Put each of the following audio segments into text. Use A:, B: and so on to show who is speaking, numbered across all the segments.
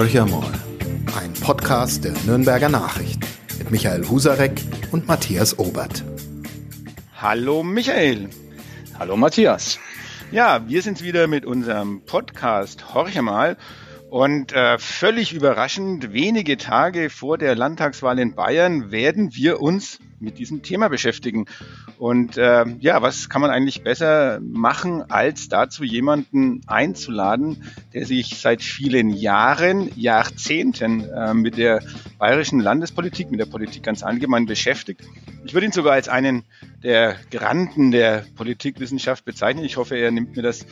A: Horcher mal, ein Podcast der Nürnberger Nachrichten mit Michael Husarek und Matthias Obert.
B: Hallo Michael.
C: Hallo Matthias.
B: Ja, wir sind wieder mit unserem Podcast Horcher mal und äh, völlig überraschend, wenige Tage vor der Landtagswahl in Bayern werden wir uns mit diesem Thema beschäftigen. Und äh, ja, was kann man eigentlich besser machen, als dazu jemanden einzuladen, der sich seit vielen Jahren, Jahrzehnten äh, mit der bayerischen Landespolitik, mit der Politik ganz allgemein beschäftigt. Ich würde ihn sogar als einen der Granden der Politikwissenschaft bezeichnen. Ich hoffe, er nimmt mir das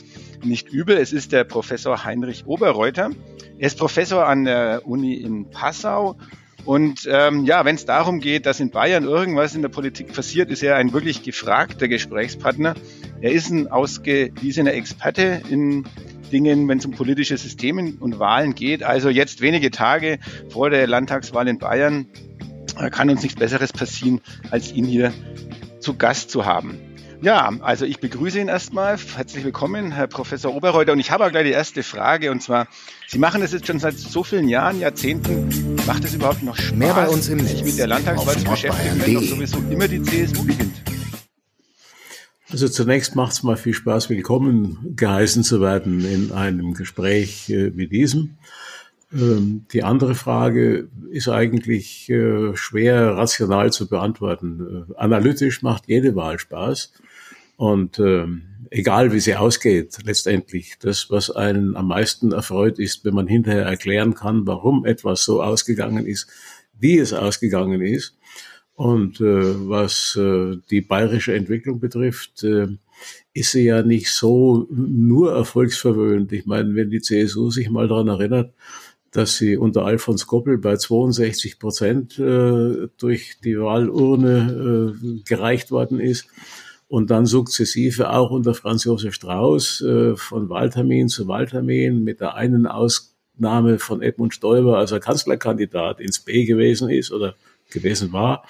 B: nicht übel. Es ist der Professor Heinrich Oberreuter. Er ist Professor an der Uni in Passau. Und ähm, ja, wenn es darum geht, dass in Bayern irgendwas in der Politik passiert, ist er ein wirklich gefragter Gesprächspartner. Er ist ein ausgewiesener Experte in Dingen, wenn es um politische Systeme und Wahlen geht. Also jetzt wenige Tage vor der Landtagswahl in Bayern äh, kann uns nichts Besseres passieren, als ihn hier zu Gast zu haben. Ja, also ich begrüße ihn erstmal. Herzlich willkommen, Herr Professor Oberreuter. Und ich habe auch gleich die erste Frage. Und zwar, Sie machen das jetzt schon seit so vielen Jahren, Jahrzehnten. Macht es überhaupt noch Spaß,
A: Mehr bei uns im
B: sich mit der Landtagswahl zu beschäftigen, wenn doch sowieso immer die CSU gewinnt?
D: Also zunächst macht es mal viel Spaß, willkommen geheißen zu werden in einem Gespräch äh, wie diesem. Ähm, die andere Frage ist eigentlich äh, schwer rational zu beantworten. Äh, analytisch macht jede Wahl Spaß. Und ähm, egal wie sie ausgeht, letztendlich, das, was einen am meisten erfreut, ist, wenn man hinterher erklären kann, warum etwas so ausgegangen ist, wie es ausgegangen ist. Und äh, was äh, die bayerische Entwicklung betrifft, äh, ist sie ja nicht so nur erfolgsverwöhnt. Ich meine, wenn die CSU sich mal daran erinnert, dass sie unter Alfons Goppel bei 62 Prozent äh, durch die Wahlurne äh, gereicht worden ist und dann sukzessive auch unter Franz Josef Strauß äh, von Wahltermin zu Wahltermin mit der einen Ausnahme von Edmund Stoiber, als er Kanzlerkandidat ins B gewesen ist oder gewesen war,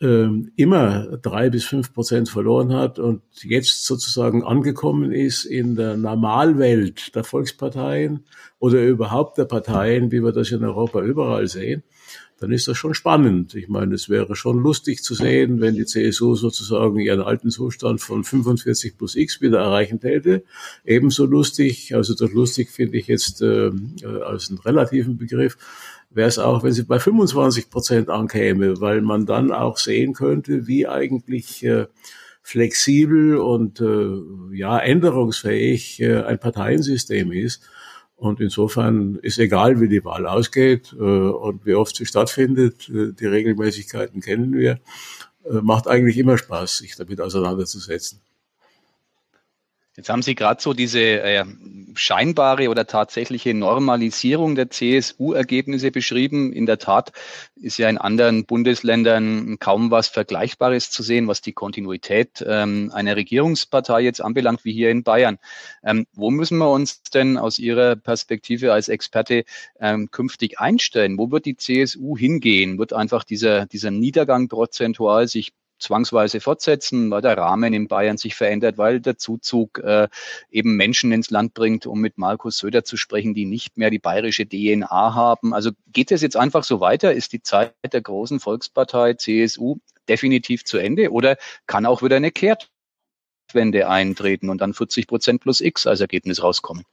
D: ähm, immer drei bis fünf Prozent verloren hat und jetzt sozusagen angekommen ist in der Normalwelt der Volksparteien oder überhaupt der Parteien, wie wir das in Europa überall sehen, dann ist das schon spannend. Ich meine, es wäre schon lustig zu sehen, wenn die CSU sozusagen ihren alten Zustand von 45 plus X wieder erreichen täte. Ebenso lustig, also das lustig finde ich jetzt äh, als einen relativen Begriff, wäre es auch, wenn sie bei 25 Prozent ankäme, weil man dann auch sehen könnte, wie eigentlich äh, flexibel und äh, ja änderungsfähig äh, ein Parteiensystem ist. Und insofern ist egal, wie die Wahl ausgeht äh, und wie oft sie stattfindet, äh, die Regelmäßigkeiten kennen wir, äh, macht eigentlich immer Spaß, sich damit auseinanderzusetzen.
C: Jetzt haben Sie gerade so diese äh, scheinbare oder tatsächliche Normalisierung der CSU-Ergebnisse beschrieben. In der Tat ist ja in anderen Bundesländern kaum was Vergleichbares zu sehen, was die Kontinuität ähm, einer Regierungspartei jetzt anbelangt, wie hier in Bayern. Ähm, wo müssen wir uns denn aus Ihrer Perspektive als Experte ähm, künftig einstellen? Wo wird die CSU hingehen? Wird einfach dieser, dieser Niedergang prozentual sich zwangsweise fortsetzen, weil der Rahmen in Bayern sich verändert, weil der Zuzug äh, eben Menschen ins Land bringt, um mit Markus Söder zu sprechen, die nicht mehr die bayerische DNA haben. Also geht es jetzt einfach so weiter? Ist die Zeit der großen Volkspartei CSU definitiv zu Ende oder kann auch wieder eine Kehrtwende eintreten und dann 40 Prozent plus X als Ergebnis rauskommen?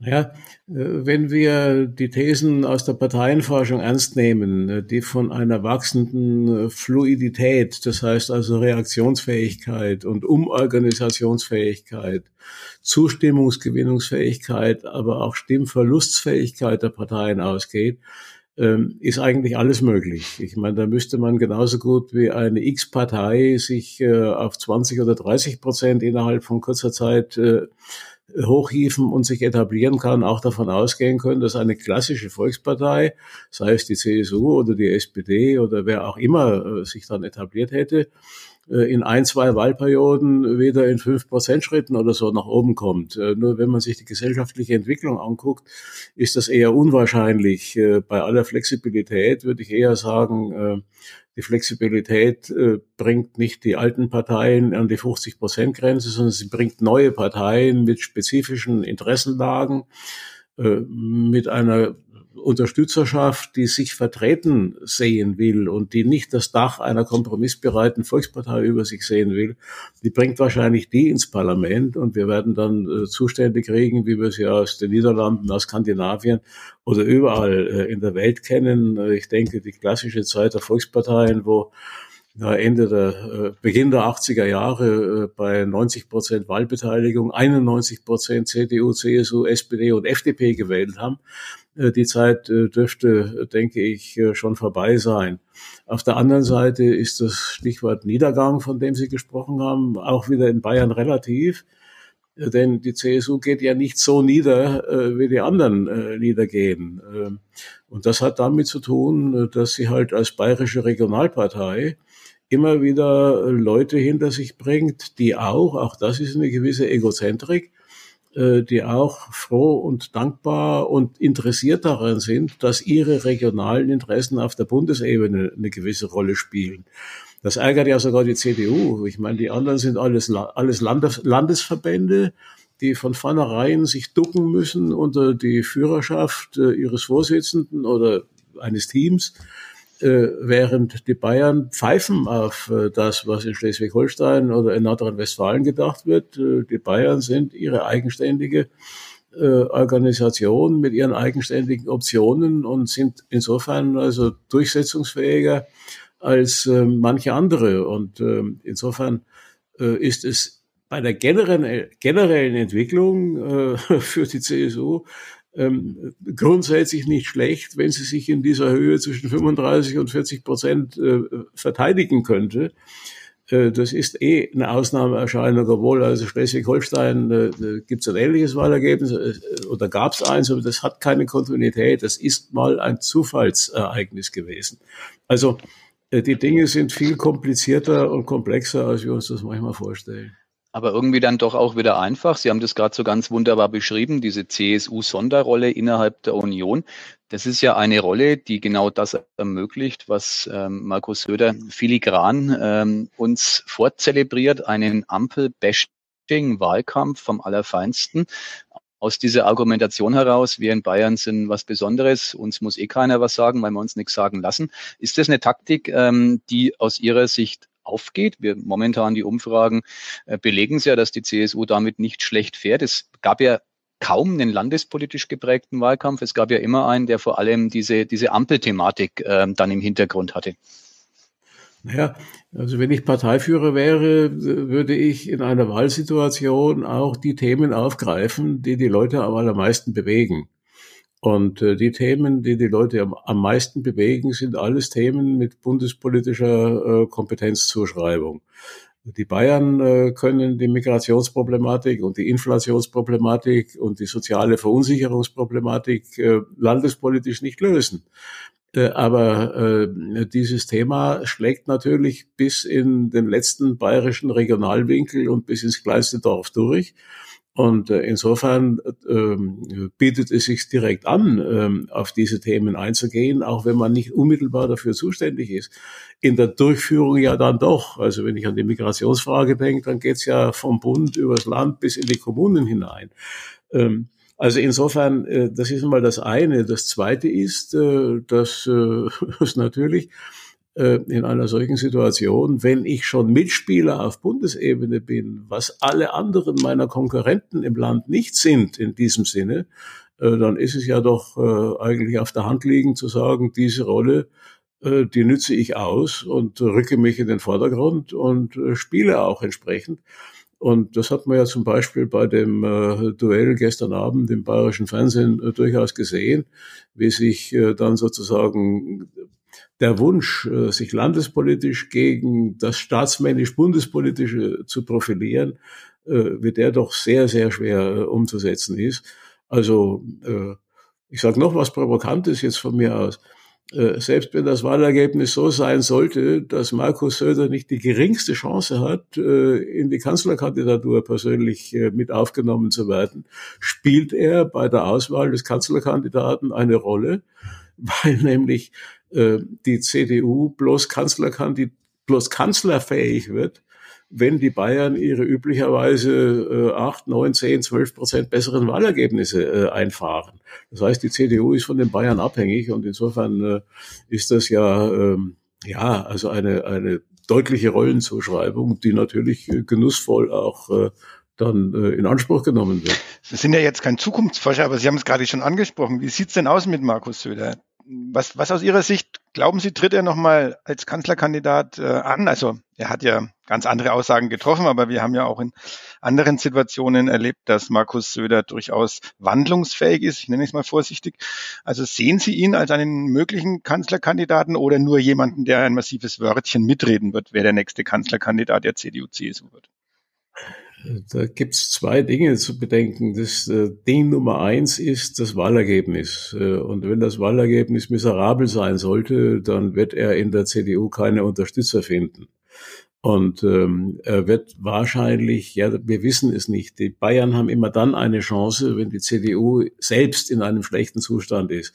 D: Naja, äh, wenn wir die Thesen aus der Parteienforschung ernst nehmen, äh, die von einer wachsenden äh, Fluidität, das heißt also Reaktionsfähigkeit und Umorganisationsfähigkeit, Zustimmungsgewinnungsfähigkeit, aber auch Stimmverlustfähigkeit der Parteien ausgeht, ähm, ist eigentlich alles möglich. Ich meine, da müsste man genauso gut wie eine X-Partei sich auf 20 oder 30 Prozent innerhalb von kurzer Zeit hochhieven und sich etablieren kann, auch davon ausgehen können, dass eine klassische Volkspartei, sei es die CSU oder die SPD oder wer auch immer äh, sich dann etabliert hätte, äh, in ein, zwei Wahlperioden wieder in fünf Prozent Schritten oder so nach oben kommt. Äh, nur wenn man sich die gesellschaftliche Entwicklung anguckt, ist das eher unwahrscheinlich. Bei aller Flexibilität würde ich eher sagen, die Flexibilität äh, bringt nicht die alten Parteien an die 50 Prozent Grenze, sondern sie bringt neue Parteien mit spezifischen Interessenlagen, äh, mit einer Unterstützerschaft, die sich vertreten sehen will und die nicht das Dach einer kompromissbereiten Volkspartei über sich sehen will, die bringt wahrscheinlich die ins Parlament und wir werden dann äh, Zustände kriegen, wie wir sie aus den Niederlanden, aus Skandinavien oder überall äh, in der Welt kennen. Äh, ich denke, die klassische Zeit der Volksparteien, wo Ende der, äh, Beginn der 80er Jahre äh, bei 90 Prozent Wahlbeteiligung 91 Prozent CDU, CSU, SPD und FDP gewählt haben. Äh, die Zeit dürfte, denke ich, schon vorbei sein. Auf der anderen Seite ist das Stichwort Niedergang, von dem Sie gesprochen haben, auch wieder in Bayern relativ. Denn die CSU geht ja nicht so nieder, wie die anderen niedergehen. Ähm, und das hat damit zu tun, dass sie halt als bayerische Regionalpartei immer wieder Leute hinter sich bringt, die auch, auch das ist eine gewisse Egozentrik, äh, die auch froh und dankbar und interessiert daran sind, dass ihre regionalen Interessen auf der Bundesebene eine gewisse Rolle spielen. Das ärgert ja sogar die CDU. Ich meine, die anderen sind alles, alles Landes, Landesverbände, die von vornherein sich ducken müssen unter die Führerschaft äh, ihres Vorsitzenden oder eines Teams äh, während die Bayern pfeifen auf äh, das, was in Schleswig-Holstein oder in Nordrhein-Westfalen gedacht wird. Äh, die Bayern sind ihre eigenständige Organisation mit ihren eigenständigen Optionen und sind insofern also durchsetzungsfähiger als manche andere. Und insofern ist es bei der generellen, generellen Entwicklung für die CSU ähm, grundsätzlich nicht schlecht, wenn sie sich in dieser Höhe zwischen 35 und 40 Prozent äh, verteidigen könnte. Äh, das ist eh eine Ausnahmeerscheinung, obwohl also Schleswig-Holstein äh, gibt es ein ähnliches Wahlergebnis äh, oder gab es eins, aber das hat keine Kontinuität. Das ist mal ein Zufallsereignis gewesen. Also die Dinge sind viel komplizierter und komplexer, als wir uns das manchmal vorstellen
C: aber irgendwie dann doch auch wieder einfach. Sie haben das gerade so ganz wunderbar beschrieben, diese CSU-Sonderrolle innerhalb der Union. Das ist ja eine Rolle, die genau das ermöglicht, was ähm, Markus Söder filigran ähm, uns vorzelebriert, einen Ampel-Bashing-Wahlkampf vom Allerfeinsten. Aus dieser Argumentation heraus, wir in Bayern sind was Besonderes, uns muss eh keiner was sagen, weil wir uns nichts sagen lassen. Ist das eine Taktik, ähm, die aus Ihrer Sicht aufgeht. Wir momentan die Umfragen äh, belegen es ja, dass die CSU damit nicht schlecht fährt. Es gab ja kaum einen landespolitisch geprägten Wahlkampf. Es gab ja immer einen, der vor allem diese, diese Ampelthematik äh, dann im Hintergrund hatte.
D: Naja, also wenn ich Parteiführer wäre, würde ich in einer Wahlsituation auch die Themen aufgreifen, die die Leute am allermeisten bewegen. Und äh, die Themen, die die Leute am, am, meisten bewegen, sind alles Themen mit bundespolitischer äh, Kompetenzzuschreibung. Die Bayern äh, können die Migrationsproblematik und die Inflationsproblematik und die soziale Verunsicherungsproblematik äh, landespolitisch nicht lösen. Äh, aber äh, dieses Thema schlägt natürlich bis in den letzten bayerischen Regionalwinkel und bis ins kleinste Dorf durch. Und äh, insofern ähm, bietet es sich direkt an, ähm, auf diese Themen einzugehen, auch wenn man nicht unmittelbar dafür zuständig ist. In der Durchführung ja dann doch. Also wenn ich an die Migrationsfrage denke, dann geht's ja vom Bund übers Land bis in die Kommunen hinein. Ähm, also insofern, äh, das ist mal das eine. Das zweite ist, äh, dass äh, es natürlich äh, in einer solchen Situation, wenn ich schon Mitspieler auf Bundesebene bin, was alle anderen meiner Konkurrenten im Land nicht sind in diesem Sinne, äh, dann ist es ja doch äh, eigentlich auf der Hand liegend zu sagen, diese Rolle, die nütze ich aus und rücke mich in den Vordergrund und spiele auch entsprechend. Und das hat man ja zum Beispiel bei dem äh, Duell gestern Abend im bayerischen Fernsehen äh, durchaus gesehen, wie sich äh, dann sozusagen der Wunsch, äh, sich landespolitisch gegen das staatsmännisch-bundespolitische zu profilieren, äh, wie der doch sehr, sehr schwer äh, umzusetzen ist. Also ich sage noch was Provokantes jetzt von mir aus. Selbst wenn das Wahlergebnis so sein sollte, dass Markus Söder nicht die geringste Chance hat, in die Kanzlerkandidatur persönlich mit aufgenommen zu werden, spielt er bei der Auswahl des Kanzlerkandidaten eine Rolle, weil nämlich äh, die CDU bloß Kanzlerkandid bloß kanzlerfähig wird, wenn die Bayern ihre üblicherweise äh, 8, 9, 10, 12 Prozent besseren Wahlergebnisse äh, einfahren. Das heißt, die CDU ist von den Bayern abhängig und insofern äh, ist das ja, ähm, ja, also eine, eine deutliche Rollenzuschreibung, die natürlich äh, genussvoll auch äh, dann äh, in Anspruch genommen wird.
B: Sie sind ja jetzt kein Zukunftsforscher, aber Sie haben es gerade schon angesprochen. Wie sieht's denn aus mit Markus Söder? Was, was aus Ihrer Sicht, glauben Sie, tritt er nochmal als Kanzlerkandidat äh, an? Also er hat ja ganz andere Aussagen getroffen, aber wir haben ja auch in anderen Situationen erlebt, dass Markus Söder durchaus wandlungsfähig ist. Ich nenne es mal vorsichtig. Also sehen Sie ihn als einen möglichen Kanzlerkandidaten oder nur jemanden, der ein massives Wörtchen mitreden wird, wer der nächste Kanzlerkandidat der CDU-CSU wird?
D: Da gibt es zwei Dinge zu bedenken. Das äh, Ding Nummer eins ist das Wahlergebnis. Äh, und wenn das Wahlergebnis miserabel sein sollte, dann wird er in der CDU keine Unterstützer finden. Und ähm, er wird wahrscheinlich, ja, wir wissen es nicht, die Bayern haben immer dann eine Chance, wenn die CDU selbst in einem schlechten Zustand ist.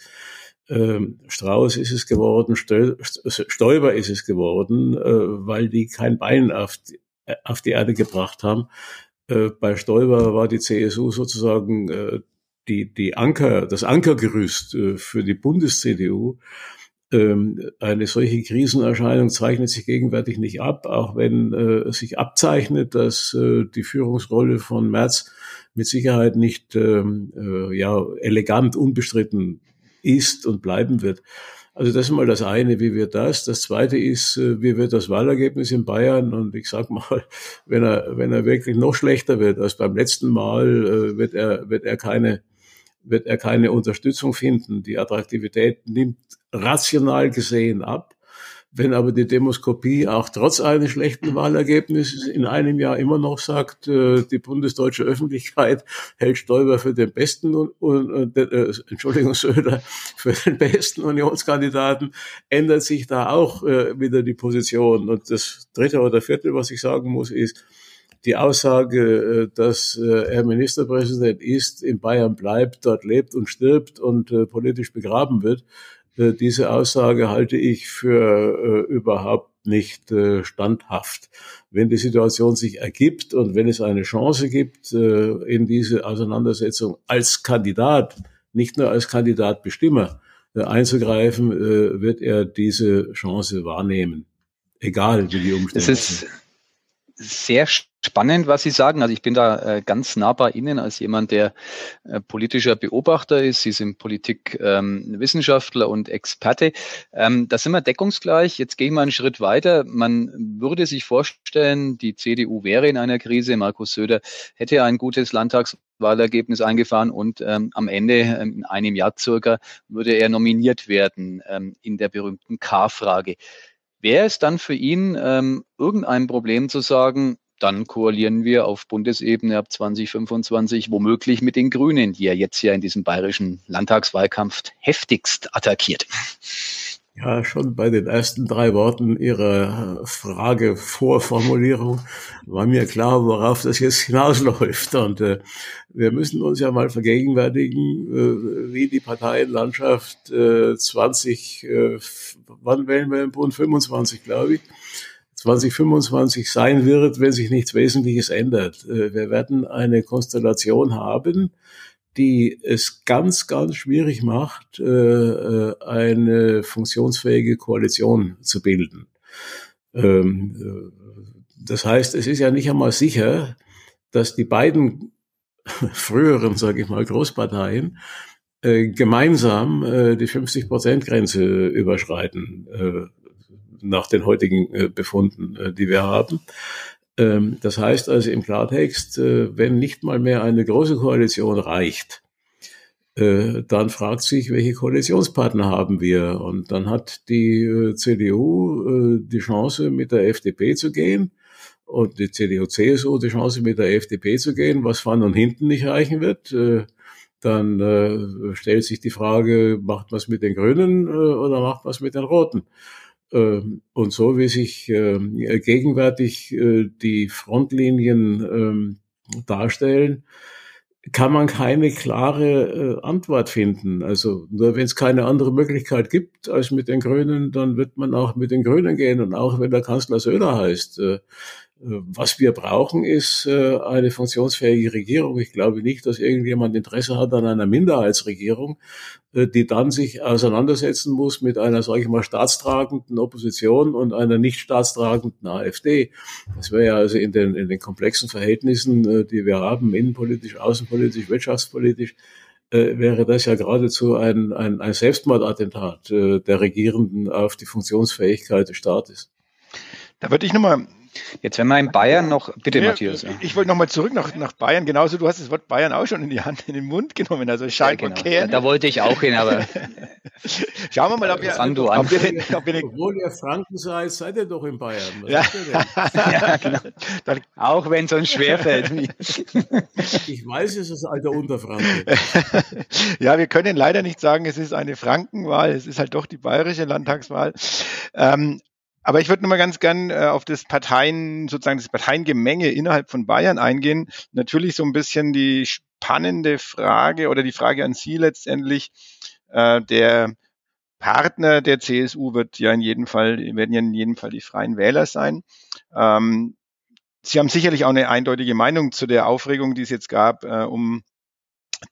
D: Ähm, Strauß ist es geworden, Stoiber ist es geworden, äh, weil die kein Bein auf auf die Erde gebracht haben. Äh, bei Stoiber war die CSU sozusagen äh, die, die Anker, das Ankergerüst für die Bundes-CDU. Ähm, eine solche Krisenerscheinung zeichnet sich gegenwärtig nicht ab, auch wenn es sich abzeichnet, dass die Führungsrolle von Merz mit Sicherheit nicht ähm, ja, elegant unbestritten ist und bleiben wird. Also das ist mal das eine, wie wird das? Das zweite ist, äh, wie wird das Wahlergebnis in Bayern? Und ich sag mal, wenn er, wenn er wirklich noch schlechter wird als beim letzten Mal, äh, wird er, wird er keine, wird er keine Unterstützung finden. Die Attraktivität nimmt rational gesehen ab. Wenn aber die Demoskopie auch trotz eines schlechten Wahlergebnisses in einem Jahr immer noch sagt, äh, die bundesdeutsche Öffentlichkeit hält Stoiber für den besten und, und äh, Entschuldigung Söder für den besten Unionskandidaten, ändert sich da auch äh, wieder die Position. Und das dritte oder vierte, was ich sagen muss, ist, die Aussage, äh, dass äh, er Ministerpräsident ist, in Bayern bleibt, dort lebt und stirbt und äh, politisch begraben wird, äh, diese Aussage halte ich für äh, überhaupt nicht äh, standhaft. Wenn die Situation sich ergibt und wenn es eine Chance gibt, äh, in diese Auseinandersetzung als Kandidat, nicht nur als Kandidatbestimmer äh, einzugreifen, wird er diese Chance wahrnehmen. Egal wie die Umstände
C: sind sehr spannend, was Sie sagen. Also ich bin da äh, ganz nah bei Ihnen als jemand, der äh, politischer Beobachter ist. Sie sind Politikwissenschaftler ähm, und Experte. Ähm, da sind wir deckungsgleich. Jetzt gehe ich mal einen Schritt weiter. Man würde sich vorstellen, die CDU wäre in einer Krise. Markus Söder hätte ein gutes Landtagswahlergebnis eingefahren und ähm, am Ende, ähm, in einem Jahr circa, würde er nominiert werden ähm, in der berühmten K-Frage. Wäre es dann für ihn ähm, irgendein Problem zu sagen, dann koalieren wir auf Bundesebene ab 2025 womöglich mit den Grünen, die er jetzt ja in diesem bayerischen Landtagswahlkampf heftigst attackiert.
D: Ja, schon bei den ersten drei Worten Ihrer Frage Vorformulierung war mir klar, worauf das jetzt hinausläuft. Und äh, wir müssen uns ja mal vergegenwärtigen, äh, wie die Parteienlandschaft äh, 20, äh, wann wählen wir im Bund? 25, glaube ich. 2025 sein wird, wenn sich nichts Wesentliches ändert. Äh, wir werden eine Konstellation haben, die es ganz, ganz schwierig macht, äh, äh, eine funktionsfähige Koalition zu bilden. Ähm, äh, das heißt, es ist ja nicht einmal sicher, dass die beiden früheren, sage ich mal, Großparteien gemeinsam die 50-Prozent-Grenze überschreiten nach den heutigen Befunden, die wir haben. Ähm, das heißt also im Klartext, äh, wenn nicht mal mehr eine große Koalition reicht, äh, dann fragt sich, welche Koalitionspartner haben wir? Und dann hat die äh, CDU die Chance, mit der FDP zu gehen und die CDU-CSU die Chance, mit der FDP zu gehen, was vorne und hinten nicht reichen wird. Dann stellt sich die Frage, macht man es mit den Grünen oder macht man es mit den Roten? Ähm, und so wie sich ähm, gegenwärtig äh, die Frontlinien ähm, darstellen, kann man keine klare äh, Antwort finden. Also nur wenn es keine andere Möglichkeit gibt als mit den Grünen, dann wird man auch mit den Grünen gehen. Und auch wenn der Kanzler Söder heißt, äh, Was wir brauchen, ist äh, eine funktionsfähige Regierung. Ich glaube nicht, dass irgendjemand Interesse hat an einer Minderheitsregierung, äh, die dann sich auseinandersetzen muss mit einer, sage ich mal, staatstragenden Opposition und einer nicht staatstragenden AfD. Das wäre ja also in den, in den komplexen Verhältnissen, äh, die wir haben, innenpolitisch, außenpolitisch, wirtschaftspolitisch, wäre das ja geradezu ein, ein, ein Selbstmordattentat der Regierenden auf die Funktionsfähigkeit des Staates.
B: Da würde ich nochmal
C: Jetzt, wenn wir in Bayern noch, bitte ja, Matthias.
B: Ja. Ich wollte nochmal zurück nach, nach Bayern. Genauso, du hast das Wort Bayern auch schon in die Hand, in den Mund genommen. Also Schalk ja, genau. und Kern.
C: Da wollte ich auch hin, aber.
B: Schauen wir mal, ob ihr,
C: Fang du an.
D: Ob ihr, ob ihr Obwohl ihr Franken seid, seid ihr doch in Bayern.
C: Ja. ja, genau. auch wenn es uns schwerfällt.
D: ich weiß, es ist alter Unterfranke.
B: ja, wir können leider nicht sagen, es ist eine Frankenwahl. Es ist halt doch die bayerische Landtagswahl. Ähm, aber ich würde nochmal ganz gern äh, auf das Parteien, sozusagen das Parteiengemenge innerhalb von Bayern eingehen. Natürlich so ein bisschen die spannende Frage oder die Frage an Sie letztendlich. Äh, der Partner der CSU wird ja in jedem Fall, werden ja in jedem Fall die Freien Wähler sein. Ähm, Sie haben sicherlich auch eine eindeutige Meinung zu der Aufregung, die es jetzt gab, äh, um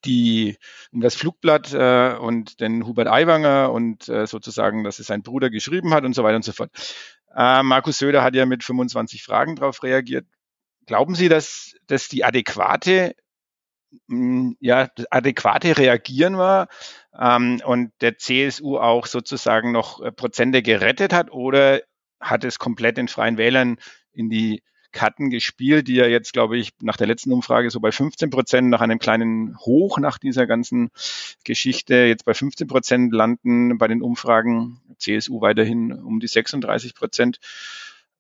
B: die um das Flugblatt äh, und den Hubert Aiwanger und äh, sozusagen, dass es sein Bruder geschrieben hat und so weiter und so fort. Äh, Markus Söder hat ja mit 25 Fragen darauf reagiert. Glauben Sie, dass dass die adäquate mh, hm, ja adäquate Reagieren war ähm, und der CSU auch sozusagen noch äh, Prozente gerettet hat oder hat es komplett den Freien Wählern in die Karten gespielt, die ja jetzt, glaube ich, nach der letzten Umfrage so bei 15 Prozent, nach einem kleinen Hoch nach dieser ganzen Geschichte, jetzt bei 15 Prozent landen bei den Umfragen, CSU weiterhin um die 36 Prozent.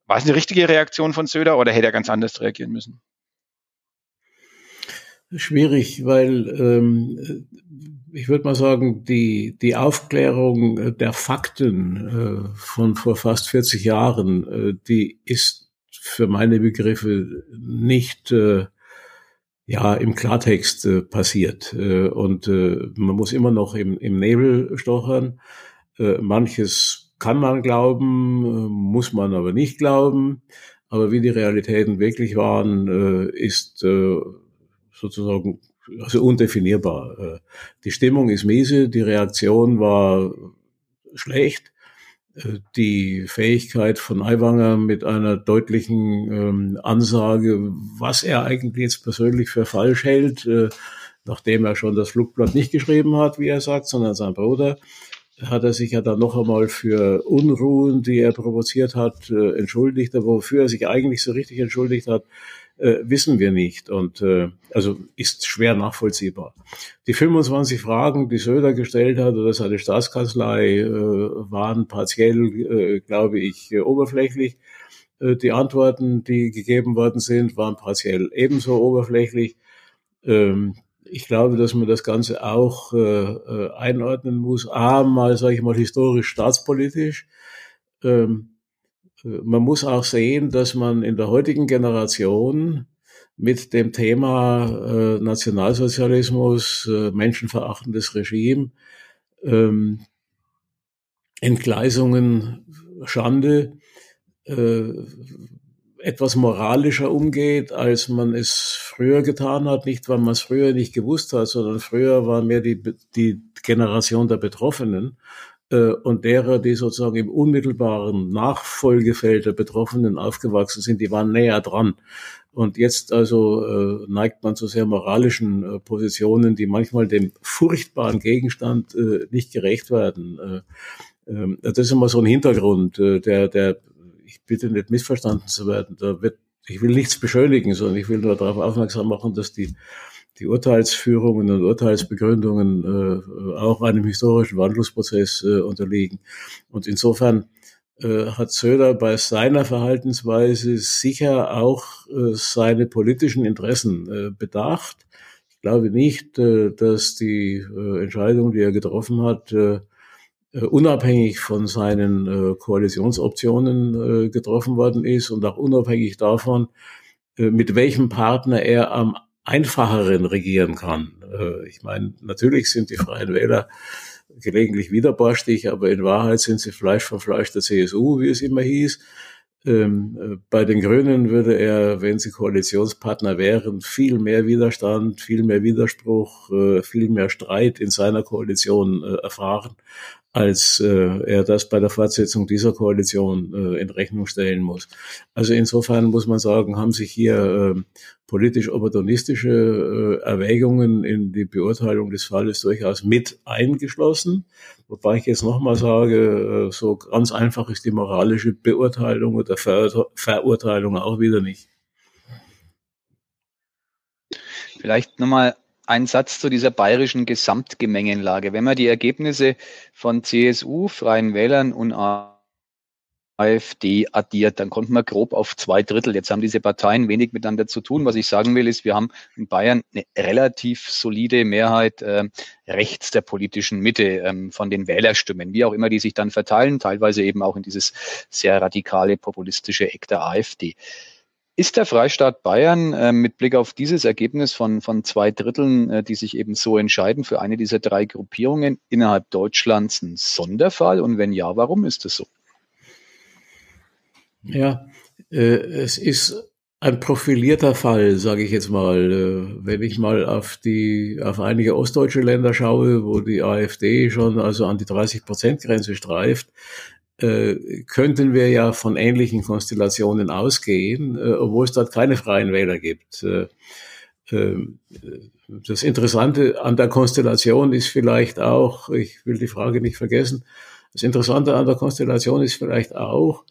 B: War es eine richtige Reaktion von Söder oder hätte er ganz anders reagieren müssen?
D: Schwierig, weil ähm, ich würde mal sagen, die, die Aufklärung der Fakten äh, von vor fast 40 Jahren, äh, die ist für meine Begriffe nicht äh, ja im Klartext äh, passiert. Äh, und äh, man muss immer noch im, im Nebel stochern. Äh, manches kann man glauben, äh, muss man aber nicht glauben. Aber wie die Realitäten wirklich waren, äh, ist äh, sozusagen also undefinierbar. Äh, die Stimmung ist miese, die Reaktion war schlecht die Fähigkeit von Aiwanger mit einer deutlichen ähm, Ansage, was er eigentlich jetzt persönlich für falsch hält, äh, nachdem er schon das Flugblatt nicht geschrieben hat, wie er sagt, sondern sein Bruder, hat er sich ja dann noch einmal für Unruhen, die er provoziert hat, äh, entschuldigt, wofür er sich eigentlich so richtig entschuldigt hat, äh, wissen wir nicht und äh, also ist schwer nachvollziehbar. Die 25 Fragen, die Söder gestellt hat oder seine Staatskanzlei, äh, waren partiell, äh, glaube ich, oberflächlich. Äh, die Antworten, die gegeben worden sind, waren partiell ebenso oberflächlich. Ähm, ich glaube, dass man das Ganze auch äh, äh einordnen muss. A, mal, sage ich mal, historisch staatspolitisch. Ähm, man muss auch sehen, dass man in der heutigen Generation mit dem Thema äh, Nationalsozialismus, äh, menschenverachtendes Regime, ähm, Entgleisungen, Schande, äh, etwas moralischer umgeht, als man es früher getan hat. Nicht, weil man es früher nicht gewusst hat, sondern früher war mehr die, die Generation der Betroffenen und derer, die sozusagen im unmittelbaren Nachfolgefeld der Betroffenen aufgewachsen sind, die waren näher dran. Und jetzt also äh, neigt man zu sehr moralischen äh, Positionen, die manchmal dem furchtbaren Gegenstand äh, nicht gerecht werden. Äh, äh, das ist immer so ein Hintergrund, äh, der, der, ich bitte nicht missverstanden zu werden, da wird, ich will nichts beschönigen, sondern ich will nur darauf aufmerksam machen, dass die die Urteilsführungen und Urteilsbegründungen äh, auch einem historischen Wandlungsprozess äh, unterliegen. Und insofern äh, hat Söder bei seiner Verhaltensweise sicher auch äh, seine politischen Interessen äh, bedacht. Ich glaube nicht, äh, dass die äh, Entscheidung, die er getroffen hat, äh, äh unabhängig von seinen äh, Koalitionsoptionen äh, getroffen worden ist und auch unabhängig davon, äh, mit welchem Partner er am einfacheren regieren kann. Äh, ich meine, natürlich sind die Freien Wähler gelegentlich widerborstig, aber in Wahrheit sind sie Fleisch von Fleisch der CSU, wie es immer hieß. Ähm, äh, bei den Grünen würde er, wenn sie Koalitionspartner wären, viel mehr Widerstand, viel mehr Widerspruch, äh, viel mehr Streit in seiner Koalition erfahren, als äh, er das bei der Fortsetzung dieser Koalition äh, in Rechnung stellen muss. Also insofern muss man sagen, haben sich hier äh, politisch-opportunistische äh, Erwägungen in die Beurteilung des Falles durchaus mit eingeschlossen. Wobei ich jetzt nochmal sage, äh, so ganz einfach ist die moralische Beurteilung oder Ver Verurteilung auch wieder nicht.
C: Vielleicht nochmal ein Satz zu dieser bayerischen Gesamtgemengenlage. Wenn man die Ergebnisse von CSU, Freien Wählern und AfD addiert, dann kommt man grob auf zwei Drittel. Jetzt haben diese Parteien wenig miteinander zu tun. Was ich sagen will, ist, wir haben in Bayern eine relativ solide Mehrheit äh, rechts der politischen Mitte ähm, von den Wählerstimmen, wie auch immer die sich dann verteilen, teilweise eben auch in dieses sehr radikale populistische Eck der AfD. Ist der Freistaat Bayern äh, mit Blick auf dieses Ergebnis von, von zwei Dritteln, äh, die sich eben so entscheiden für eine dieser drei Gruppierungen innerhalb Deutschlands ein Sonderfall? Und wenn ja, warum ist das so?
D: Ja, äh, es ist ein profilierter Fall, sage ich jetzt mal. Äh, wenn ich mal auf die auf einige ostdeutsche Länder schaue, wo die AfD schon also an die 30 Prozent Grenze streift, äh, könnten wir ja von ähnlichen Konstellationen ausgehen, äh, obwohl es dort keine freien Wähler gibt. Äh, das Interessante an der Konstellation ist vielleicht auch, ich will die Frage nicht vergessen, das Interessante an der Konstellation ist vielleicht auch,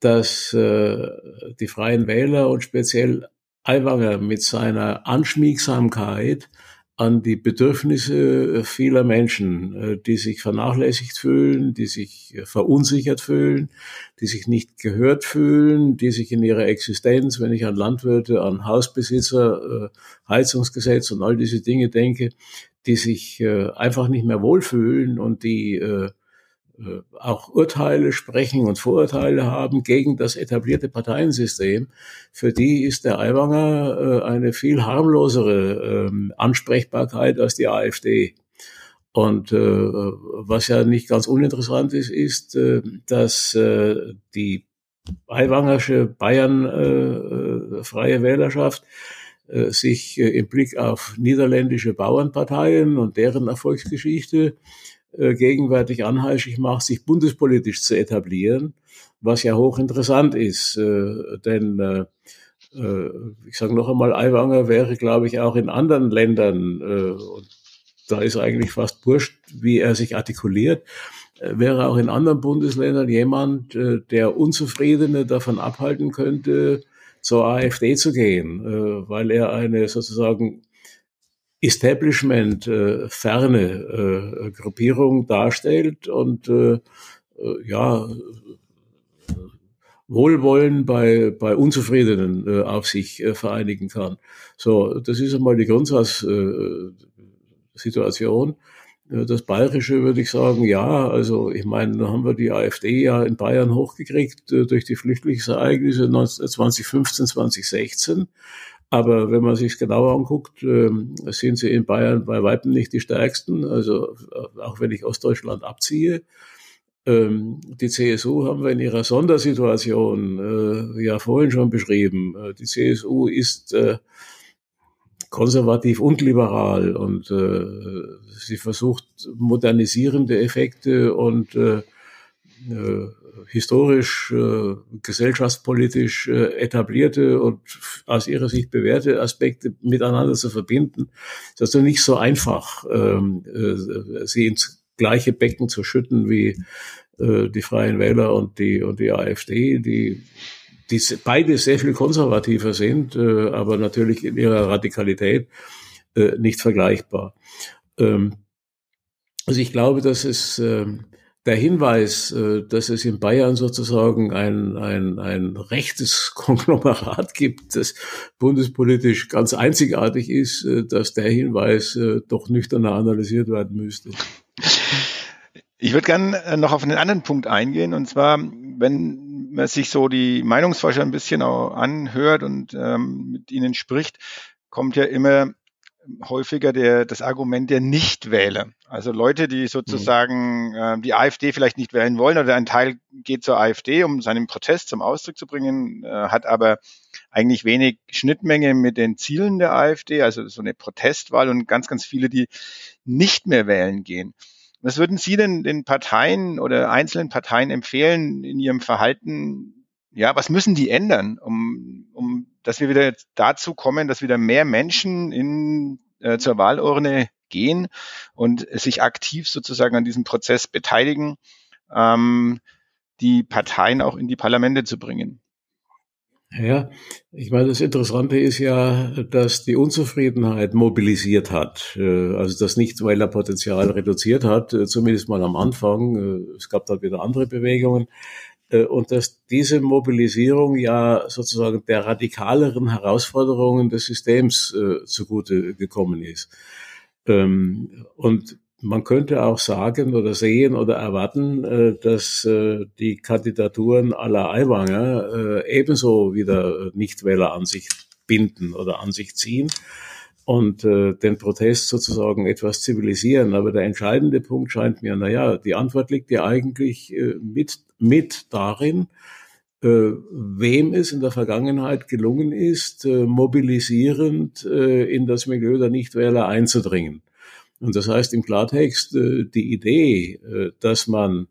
D: dass die Freien Wähler und speziell Aiwanger mit seiner Anschmiegsamkeit an die Bedürfnisse vieler Menschen, äh, die sich vernachlässigt fühlen, die sich äh, verunsichert fühlen, die sich nicht gehört fühlen, die sich in ihrer Existenz, wenn ich an Landwirte, an Hausbesitzer, äh, Heizungsgesetz und all diese Dinge denke, die sich einfach nicht mehr wohlfühlen und die äh, auch Urteile sprechen und Vorurteile haben gegen das etablierte Parteiensystem, für die ist der Aiwanger äh, eine viel harmlosere ähm, Ansprechbarkeit als die AfD. Und äh, was ja nicht ganz uninteressant ist, ist, dass die Aiwangersche Bayern äh, freie Wählerschaft sich im Blick auf niederländische Bauernparteien und deren Erfolgsgeschichte äh, gegenwärtig anheischig macht, sich bundespolitisch zu etablieren, was ja hochinteressant ist. Äh, denn äh, ich sage noch einmal, Aiwanger wäre, glaube ich, auch in anderen Ländern, da ist eigentlich fast wurscht, wie er sich artikuliert, wäre auch in anderen Bundesländern jemand, der Unzufriedene davon abhalten könnte, zur AfD zu gehen, weil er eine sozusagen Establishment äh, ferne äh, Gruppierung darstellt und äh, äh, ja Wohlwollen bei, bei Unzufriedenen äh, auf sich äh, vereinigen kann. So, das ist einmal die Grundsatzsituation. Äh, das Bayerische würde ich sagen, ja, also ich meine, da haben wir die AfD ja in Bayern hochgekriegt äh, durch die Flüchtlingsereignisse 2015, 2016. Aber wenn man sich genauer anguckt, ähm, sind sie in Bayern bei weitem nicht die stärksten. Also äh, auch wenn ich Ostdeutschland abziehe. Ähm, die CSU haben wir in ihrer Sondersituation äh, ja vorhin schon beschrieben. Äh, die CSU ist konservativ und liberal und sie versucht modernisierende Effekte und historisch, äh, gesellschaftspolitisch äh, etablierte und aus ihrer Sicht bewährte Aspekte miteinander zu verbinden. Das ist also nicht so einfach, ähm, äh, sie ins gleiche Becken zu schütten wie äh, die Freien Wähler und die, und die AfD, die die beide sehr viel konservativer sind, äh, aber natürlich in ihrer Radikalität äh, nicht vergleichbar. Ähm, also ich glaube, dass es ähm, der Hinweis, äh, dass es in Bayern sozusagen ein, ein, ein rechtes Konglomerat gibt, das bundespolitisch ganz einzigartig ist, äh, dass der Hinweis äh, doch nüchterner analysiert werden müsste.
B: Ich würde gerne noch auf einen anderen Punkt eingehen, und zwar, wenn man sich so die Meinungsforscher ein bisschen anhört und ähm, mit ihnen spricht, kommt ja immer häufiger der, das Argument der Nichtwähler Also Leute, die sozusagen äh, die AfD vielleicht nicht wählen wollen oder ein Teil geht zur AfD, um seinen Protest zum Ausdruck zu bringen, äh, hat aber eigentlich wenig Schnittmenge mit den Zielen der AfD, also so eine Protestwahl und ganz, ganz viele, die nicht mehr wählen gehen. Was würden Sie denn den Parteien oder einzelnen Parteien empfehlen in ihrem Verhalten? Ja, was müssen die ändern, um, um dass wir wieder dazu kommen, dass wieder mehr Menschen in, äh, zur Wahlurne gehen und sich aktiv sozusagen an diesem Prozess beteiligen, ähm, die Parteien auch in die Parlamente zu bringen.
D: Ja, ich meine, das Interessante ist ja, dass die Unzufriedenheit mobilisiert hat. Äh, also das Nichtwählerpotenzial reduziert hat, äh, zumindest mal am Anfang. Äh, es gab da wieder andere Bewegungen. Und dass diese Mobilisierung ja sozusagen der radikaleren Herausforderungen des Systems zugute gekommen ist. Ähm, und man könnte auch sagen oder sehen oder erwarten, äh, dass äh, die Kandidaturen aller Aiwanger äh, ebenso wieder Nichtwähler an sich binden oder an sich ziehen und den Protest sozusagen etwas zivilisieren. Aber der entscheidende Punkt scheint mir, naja, die Antwort liegt ja eigentlich mit, mit darin, wem es in der Vergangenheit gelungen ist, mobilisierend in das Milieu der Nichtwähler einzudringen. Und das heißt im Klartext, äh, die Idee, äh, dass man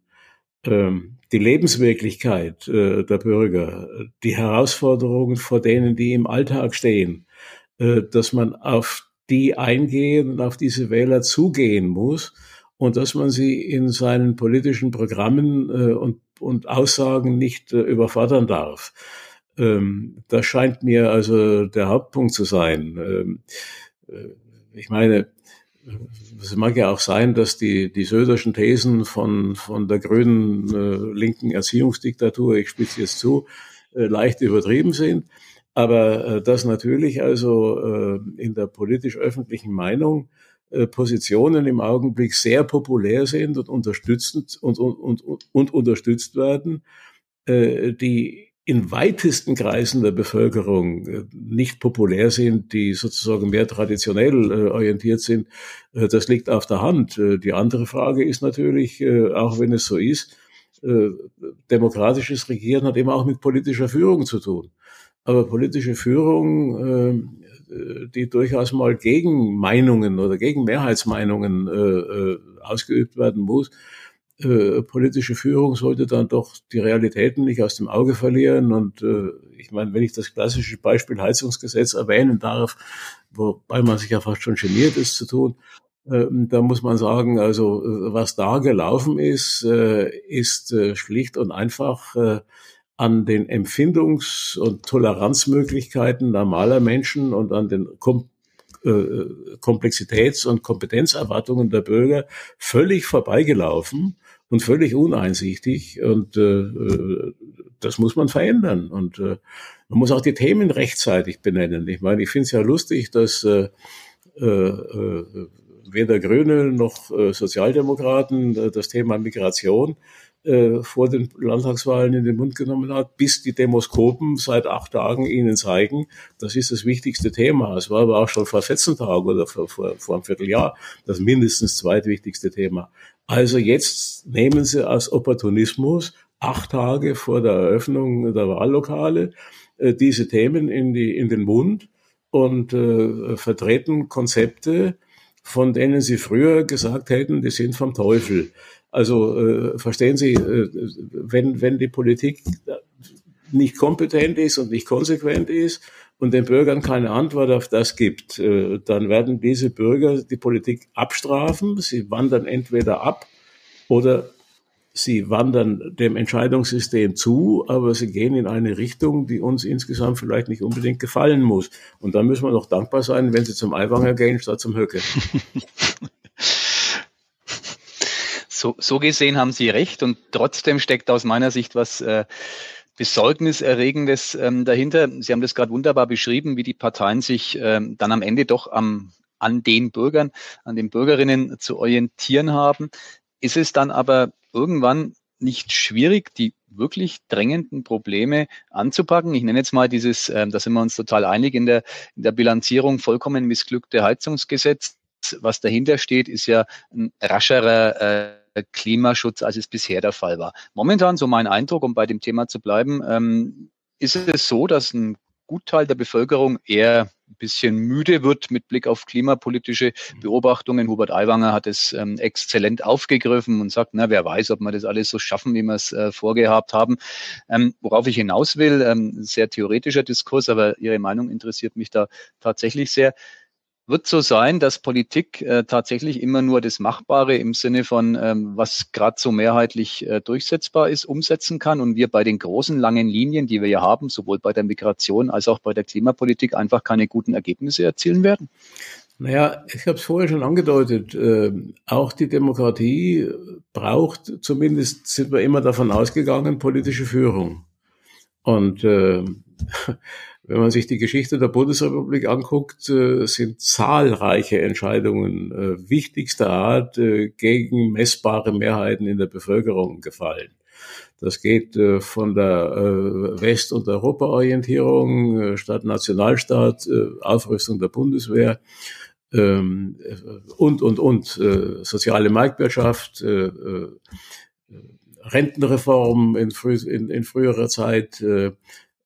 D: ähm, die Lebenswirklichkeit äh, der Bürger, die Herausforderungen, vor denen die im Alltag stehen, dass man auf die eingehen auf diese Wähler zugehen muss und dass man sie in seinen politischen Programmen und, und Aussagen nicht überfordern darf. Ähm, das scheint mir also der Hauptpunkt zu sein. Ähm, ich meine, es mag ja auch sein, dass die, die Söderschen Thesen von, von der grünen äh, linken Erziehungsdiktatur, ich spitze jetzt zu, äh, leicht übertrieben sind. Aber äh, dass natürlich also äh, in der politisch-öffentlichen Meinung äh, Positionen im Augenblick sehr populär sind und unterstützend und, und, und, und unterstützt werden, äh, die in weitesten Kreisen der Bevölkerung äh, nicht populär sind, die sozusagen mehr traditionell äh, orientiert sind, äh, das liegt auf der Hand. Die andere Frage ist natürlich, auch wenn es so ist, demokratisches Regieren hat immer auch mit politischer Führung zu tun. Aber politische Führung, die durchaus mal gegen Meinungen oder gegen Mehrheitsmeinungen ausgeübt werden muss, äh, politische Führung sollte dann doch die Realitäten nicht aus dem Auge verlieren. Und äh, ich meine, wenn ich das klassische Beispiel Heizungsgesetz erwähnen darf, wobei man sich ja fast schon geniert ist zu tun, äh, da muss man sagen, also äh, was da gelaufen ist, äh, ist äh, schlicht und einfach äh, an den Empfindungs- und Toleranzmöglichkeiten normaler Menschen und an den Kom äh, Komplexitäts- und Kompetenzerwartungen der Bürger völlig vorbeigelaufen und völlig uneinsichtig. Und äh, äh, das muss man verändern. Und äh, man muss auch die Themen rechtzeitig benennen. Ich meine, ich finde es ja lustig, dass äh, äh, äh, weder Grüne noch äh, Sozialdemokraten das Thema Migration äh, vor den Landtagswahlen in den Mund genommen hat, bis die Demoskopen seit acht Tagen ihnen zeigen, das ist das wichtigste Thema. Es war aber auch schon vor 14 Tagen oder vor, vor, vor einem Vierteljahr das mindestens zweitwichtigste Thema. Also jetzt nehmen Sie als Opportunismus acht Tage vor der Eröffnung der Wahllokale äh, diese Themen in, die, in den Mund und äh, vertreten Konzepte, von denen Sie früher gesagt hätten, die sind vom Teufel. Also äh, verstehen Sie, äh, wenn, wenn die Politik nicht kompetent ist und nicht konsequent ist und den Bürgern keine Antwort auf das gibt, äh, dann werden diese Bürger die Politik abstrafen. Sie wandern entweder ab oder sie wandern dem Entscheidungssystem zu, aber sie gehen in eine Richtung, die uns insgesamt vielleicht nicht unbedingt gefallen muss. Und da müssen wir noch dankbar sein, wenn sie zum Eiwanger gehen statt zum Höcke.
C: So, so gesehen haben Sie recht und trotzdem steckt aus meiner Sicht was äh, Besorgniserregendes ähm, dahinter. Sie haben das gerade wunderbar beschrieben, wie die Parteien sich ähm, dann am Ende doch am, an den Bürgern, an den Bürgerinnen zu orientieren haben. Ist es dann aber irgendwann nicht schwierig, die wirklich drängenden Probleme anzupacken. Ich nenne jetzt mal dieses, äh, da sind wir uns total einig in der, in der Bilanzierung, vollkommen missglückte Heizungsgesetz was dahinter steht, ist ja ein rascherer äh, Klimaschutz, als es bisher der Fall war. Momentan, so mein Eindruck, um bei dem Thema zu bleiben, ähm, ist es so, dass ein Gutteil der Bevölkerung eher ein bisschen müde wird mit Blick auf klimapolitische mhm. Beobachtungen. Hubert Aiwanger hat es ähm, exzellent aufgegriffen und sagt, na, wer weiß, ob wir das alles so schaffen, wie wir es äh, vorgehabt haben. Ähm, worauf ich hinaus will, ähm, sehr theoretischer Diskurs, aber Ihre Meinung interessiert mich da tatsächlich sehr wird so sein, dass Politik äh, tatsächlich immer nur das Machbare im Sinne von, ähm, was gerade so mehrheitlich äh, durchsetzbar ist, umsetzen kann und wir bei den großen, langen Linien, die wir ja haben, sowohl bei der Migration als auch bei der Klimapolitik, einfach keine guten Ergebnisse erzielen werden?
D: Naja, ich habe es vorher schon angedeutet, äh, auch die Demokratie braucht, zumindest sind wir immer davon ausgegangen, politische Führung. Und äh, wenn man sich die Geschichte der Bundesrepublik anguckt, äh, sind zahlreiche Entscheidungen äh, wichtigster Art äh, gegen messbare Mehrheiten in der Bevölkerung gefallen. Das geht von der West- und Europa-Orientierung statt Nationalstaat, Aufrüstung der Bundeswehr ähm, und, und, und, soziale Marktwirtschaft, Rentenreform in, früh, in, in früherer Zeit,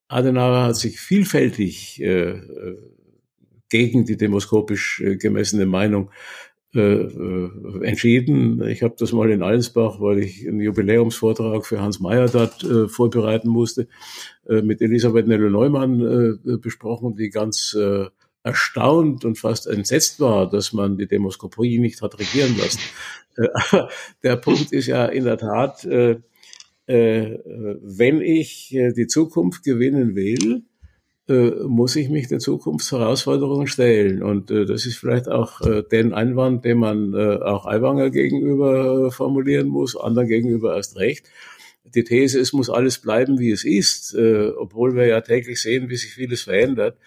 D: Adenauer hat sich vielfältig äh, äh, gegen die demoskopisch äh, gemessene Meinung äh, äh, entschieden. Ich habe das mal in Allensbach, weil ich einen Jubiläumsvortrag für Hans Mayer dort äh, vorbereiten musste, äh, mit Elisabeth Nelle-Neumann äh, besprochen, die ganz erstaunt und fast entsetzt war, dass man die Demoskopie nicht hat regieren lassen. Äh, der Punkt ist ja in der Tat, wenn ich äh, die Zukunft gewinnen will, äh, muss ich mich den Zukunftsherausforderungen stellen. Und das ist vielleicht auch den Einwand, den man auch Aiwanger gegenüber formulieren muss, anderen gegenüber erst recht. Die These, es muss alles bleiben, wie es ist, obwohl wir ja täglich sehen, wie sich vieles verändert.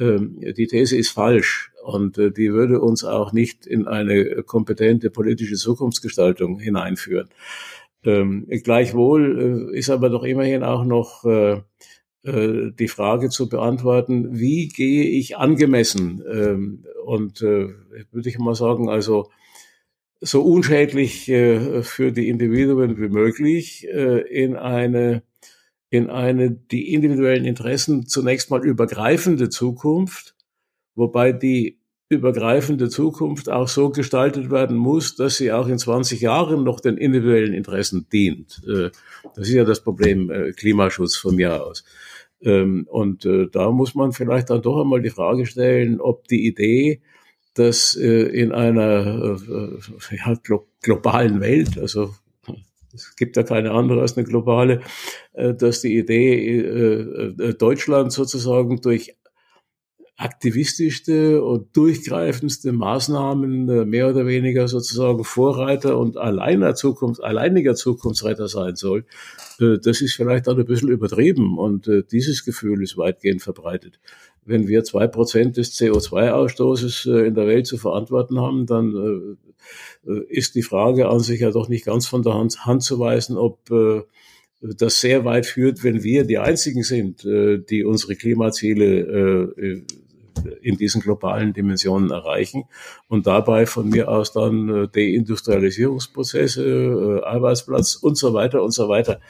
D: Ähm, die These ist falsch und die würde uns auch nicht in eine kompetente politische Zukunftsgestaltung hineinführen. Ähm, gleichwohl äh, ist aber doch immerhin auch noch äh, äh, die Frage zu beantworten, wie gehe ich angemessen? Ähm, und äh, würde ich mal sagen, also so unschädlich äh, für die Individuen wie möglich äh, in eine in eine die individuellen Interessen zunächst mal übergreifende Zukunft, wobei die übergreifende Zukunft auch so gestaltet werden muss, dass sie auch in 20 Jahren noch den individuellen Interessen dient. Äh, das ist ja das Problem äh, Klimaschutz von mir aus. Ähm, und äh, da muss man vielleicht dann doch einmal die Frage stellen, ob die Idee, dass in einer ja, globalen Welt, also es gibt ja keine andere als eine globale, dass die Idee, Deutschland sozusagen durch aktivistischste und durchgreifendste Maßnahmen äh, mehr oder weniger sozusagen Vorreiter und alleiner Zukunft, alleiniger Zukunftsretter sein soll, äh, das ist vielleicht auch ein bisschen übertrieben und äh, dieses Gefühl ist weitgehend verbreitet. Wenn wir zwei Prozent des CO2-Ausstoßes in der Welt zu verantworten haben, dann ist die Frage an sich ja doch nicht ganz von der Hand, Hand zu weisen, ob das sehr weit führt, wenn wir die Einzigen sind, die unsere Klimaziele in diesen globalen Dimensionen erreichen und dabei von mir aus dann äh, Deindustrialisierungsprozesse, äh, Arbeitsplatz und so weiter und so weiter.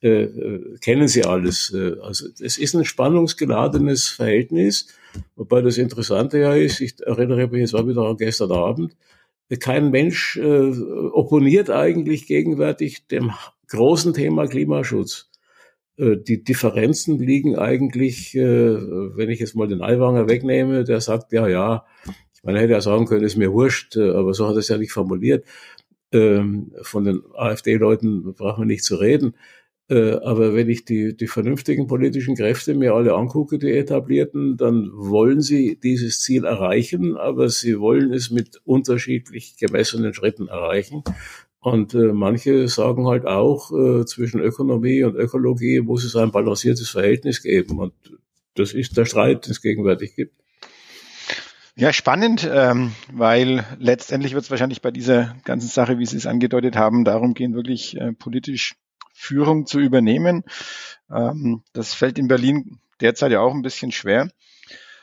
D: Äh, äh, kennen Sie alles. Also es ist ein spannungsgeladenes Verhältnis, wobei das Interessante ja ist, ich erinnere mich jetzt auch wieder an gestern Abend, kein Mensch äh, opponiert eigentlich gegenwärtig dem großen Thema Klimaschutz. Äh, die Differenzen liegen eigentlich, äh, wenn ich jetzt mal den Aiwanger wegnehme, der sagt, ja, ja, ich meine, hätte ja sagen können, ist mir wurscht, äh, aber so hat er es ja nicht formuliert. Ähm, von den AfD-Leuten brauchen wir nicht zu reden. Aber wenn ich die, die vernünftigen politischen Kräfte mir alle angucke, die etablierten, dann wollen sie dieses Ziel erreichen, aber sie wollen es mit unterschiedlich gemessenen Schritten erreichen. Und äh, manche sagen halt auch, äh, zwischen Ökonomie und Ökologie muss es ein balanciertes Verhältnis geben. Und das ist der Streit, den es gegenwärtig gibt.
B: Ja, spannend, ähm, weil letztendlich wird es wahrscheinlich bei dieser ganzen Sache, wie Sie es angedeutet haben, darum gehen, wirklich äh, politisch Führung zu übernehmen. Ähm, das fällt in Berlin derzeit ja auch ein bisschen schwer.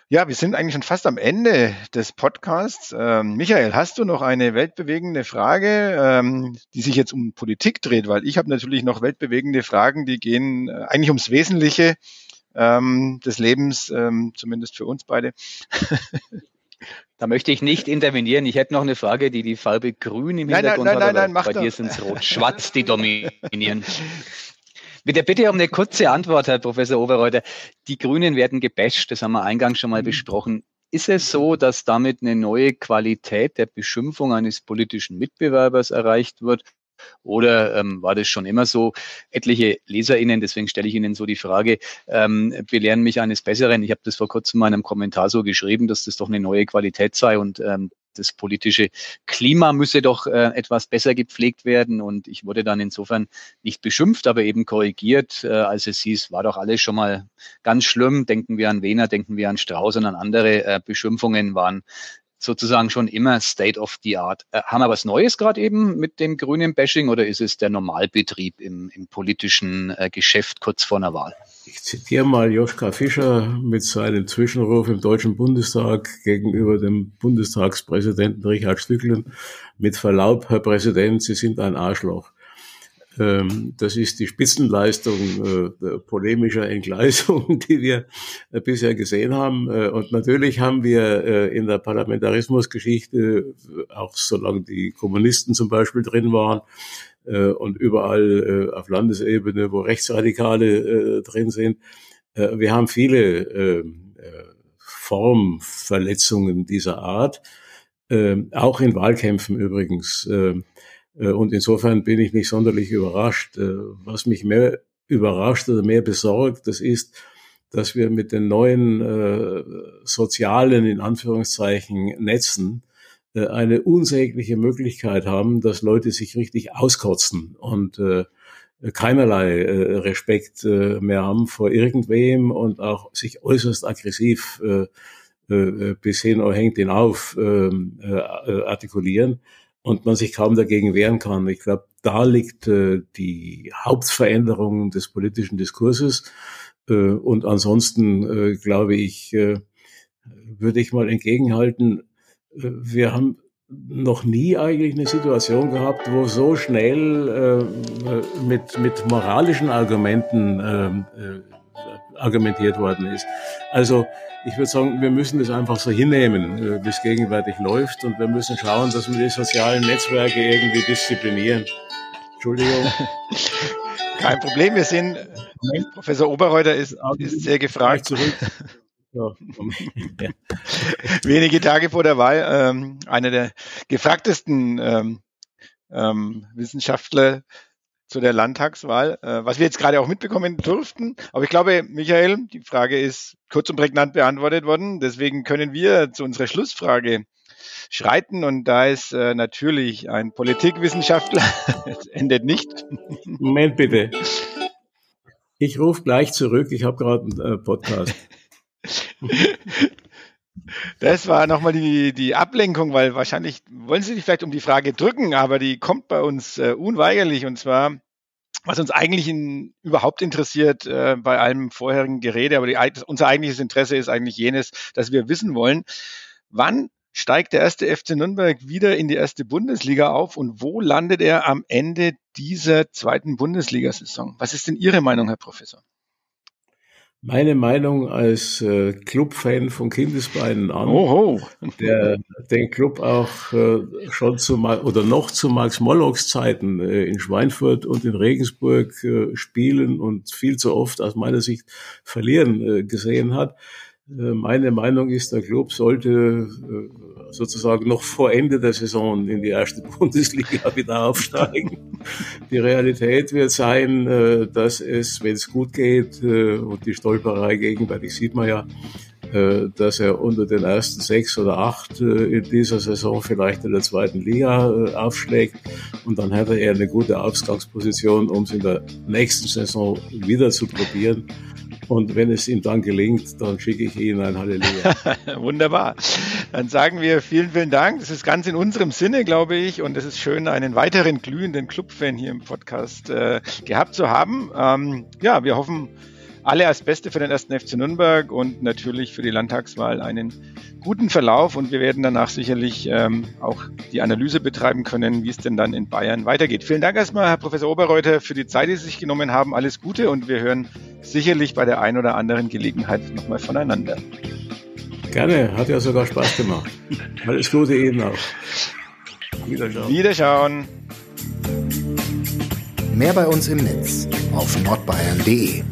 B: Ja, wir sind eigentlich schon fast am Ende des Podcasts. Ähm, Michael, hast du noch eine weltbewegende Frage, ähm, die sich jetzt um Politik dreht? Weil ich habe natürlich noch weltbewegende Fragen, die gehen äh, eigentlich ums Wesentliche ähm, des Lebens, ähm, zumindest für uns beide.
C: Da möchte ich nicht intervenieren. Ich hätte noch eine Frage, die die Farbe grün im
B: nein,
C: Hintergrund
B: nein, nein,
C: hat.
B: nein, nein,
C: bei dir sind es rot-schwarz, die dominieren. Mit der Bitte um eine kurze Antwort, Herr Professor Oberreuter. Die Grünen werden gebasht, das haben wir eingangs schon mal mhm. besprochen. Ist es so, dass damit eine neue Qualität der Beschimpfung eines politischen Mitbewerbers erreicht wird? Oder ähm, war das schon immer so? Etliche LeserInnen, deswegen stelle ich Ihnen so die Frage, ähm, belehren mich eines Besseren. Ich habe das vor kurzem in einem Kommentar so geschrieben, dass das doch eine neue Qualität sei und ähm, das politische Klima müsse doch äh, etwas besser gepflegt werden. Und ich wurde dann insofern nicht beschimpft, aber eben korrigiert, äh, als es hieß, war doch alles schon mal ganz schlimm. Denken wir an Wehner, denken wir an Strauß und an andere äh, Beschimpfungen waren sozusagen schon immer State of the Art. Äh, haben wir was Neues gerade eben mit dem grünen Bashing oder ist es der Normalbetrieb im, im politischen äh, Geschäft kurz vor einer Wahl?
D: Ich zitiere mal Joschka Fischer mit seinem Zwischenruf im Deutschen Bundestag gegenüber dem Bundestagspräsidenten Richard Stücklen. Mit Verlaub, Herr Präsident, Sie sind ein Arschloch. Ähm, das ist die Spitzenleistung äh, polemischer Entgleisung, die wir äh, bisher gesehen haben. Äh, und natürlich haben wir in der Parlamentarismusgeschichte, auch solange die Kommunisten zum Beispiel drin waren, und überall auf Landesebene, wo Rechtsradikale drin sind, wir haben viele Formverletzungen dieser Art, auch in Wahlkämpfen übrigens. Äh, und insofern bin ich nicht sonderlich überrascht. Äh, was mich mehr überrascht oder mehr besorgt, das ist, dass wir mit den neuen äh, sozialen, in Anführungszeichen, Netzen äh, eine unsägliche Möglichkeit haben, dass Leute sich richtig auskotzen und äh, keinerlei äh, Respekt äh, mehr haben vor irgendwem und auch sich äußerst aggressiv äh, äh, bis hin, oh, hängt ihn auf, ähm, äh, äh, artikulieren und man sich kaum dagegen wehren kann. Ich glaube, da liegt äh, die Hauptveränderung des politischen Diskurses. Äh, und ansonsten äh, glaube ich, äh, würde ich mal entgegenhalten, äh, wir haben noch nie eigentlich eine Situation gehabt, wo so schnell äh, mit, mit moralischen Argumenten äh, argumentiert worden ist. Also ich würde sagen, wir müssen das einfach so hinnehmen, äh, wie es gegenwärtig läuft und wir müssen schauen, dass wir die sozialen Netzwerke irgendwie disziplinieren. Entschuldigung.
B: Kein Problem, wir sind, Professor Oberreuter ist, ist sehr gefragt. Zurück. Ja. Wenige Tage vor der Wahl, ähm, einer der gefragtesten ähm, ähm, Wissenschaftler zu der Landtagswahl, äh, was wir jetzt gerade auch mitbekommen durften. Aber ich glaube, Michael, die Frage ist kurz und prägnant beantwortet worden. Deswegen können wir zu unserer Schlussfrage schreiten. Und da ist äh, natürlich ein Politikwissenschaftler, es endet nicht.
D: Moment bitte. Ich rufe gleich zurück. Ich habe gerade einen äh, Podcast.
B: Das war nochmal die, die Ablenkung, weil wahrscheinlich wollen Sie sich vielleicht um die Frage drücken, aber die kommt bei uns äh, unweigerlich und zwar, was uns eigentlich in, überhaupt interessiert äh, bei allem vorherigen Gerede, aber die, unser eigentliches Interesse ist eigentlich jenes, dass wir wissen wollen, wann steigt der erste FC Nürnberg wieder in die erste Bundesliga auf und wo landet er am Ende dieser zweiten Bundesliga-Saison? Was ist denn Ihre Meinung, Herr Professor?
D: Meine Meinung als äh, Clubfan von Kindesbeinen an, Oho. der den Club auch äh, schon zu oder noch zu Max Mollocks Zeiten äh, in Schweinfurt und in Regensburg äh, spielen und viel zu oft aus meiner Sicht verlieren äh, gesehen hat. Äh, meine Meinung ist, der Club sollte äh, sozusagen noch vor Ende der Saison in die erste Bundesliga wieder aufsteigen. Die Realität wird sein, äh, dass es, wenn es gut geht, und die Stolperei gegenwärtig sieht man ja, dass er unter den ersten sechs oder acht in dieser Saison vielleicht in der zweiten Liga aufschlägt und dann hätte er eine gute Ausgangsposition, um es in der nächsten Saison wieder zu probieren. Und wenn es ihm dann gelingt, dann schicke ich Ihnen ein Halleluja.
B: Wunderbar. Dann sagen wir vielen, vielen Dank. Das ist ganz in unserem Sinne, glaube ich. Und es ist schön, einen weiteren glühenden Clubfan hier im Podcast äh, gehabt zu haben. Ähm, ja, wir hoffen, alle als Beste für den ersten FC Nürnberg und natürlich für die Landtagswahl einen guten Verlauf und wir werden danach sicherlich ähm, auch die Analyse betreiben können, wie es denn dann in Bayern weitergeht. Vielen Dank erstmal, Herr Professor Oberreuter, für die Zeit, die Sie sich genommen haben. Alles Gute und wir hören sicherlich bei der einen oder anderen Gelegenheit nochmal voneinander.
D: Gerne, hat ja sogar Spaß gemacht. Alles Gute Ihnen auch.
B: Wiederschauen. Wiederschauen.
A: Mehr bei uns im Netz auf nordbayern.de.